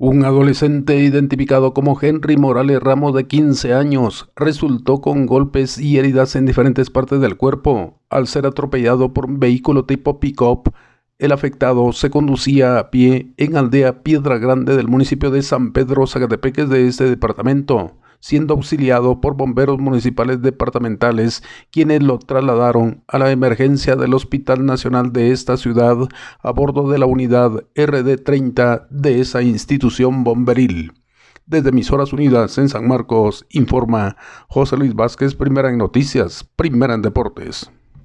Un adolescente identificado como Henry Morales Ramos de 15 años resultó con golpes y heridas en diferentes partes del cuerpo al ser atropellado por un vehículo tipo pick-up. El afectado se conducía a pie en aldea Piedra Grande del municipio de San Pedro Zacatepeques de este departamento siendo auxiliado por bomberos municipales departamentales, quienes lo trasladaron a la emergencia del Hospital Nacional de esta ciudad a bordo de la unidad RD-30 de esa institución bomberil. Desde Emisoras Unidas en San Marcos, informa José Luis Vázquez, primera en noticias, primera en deportes.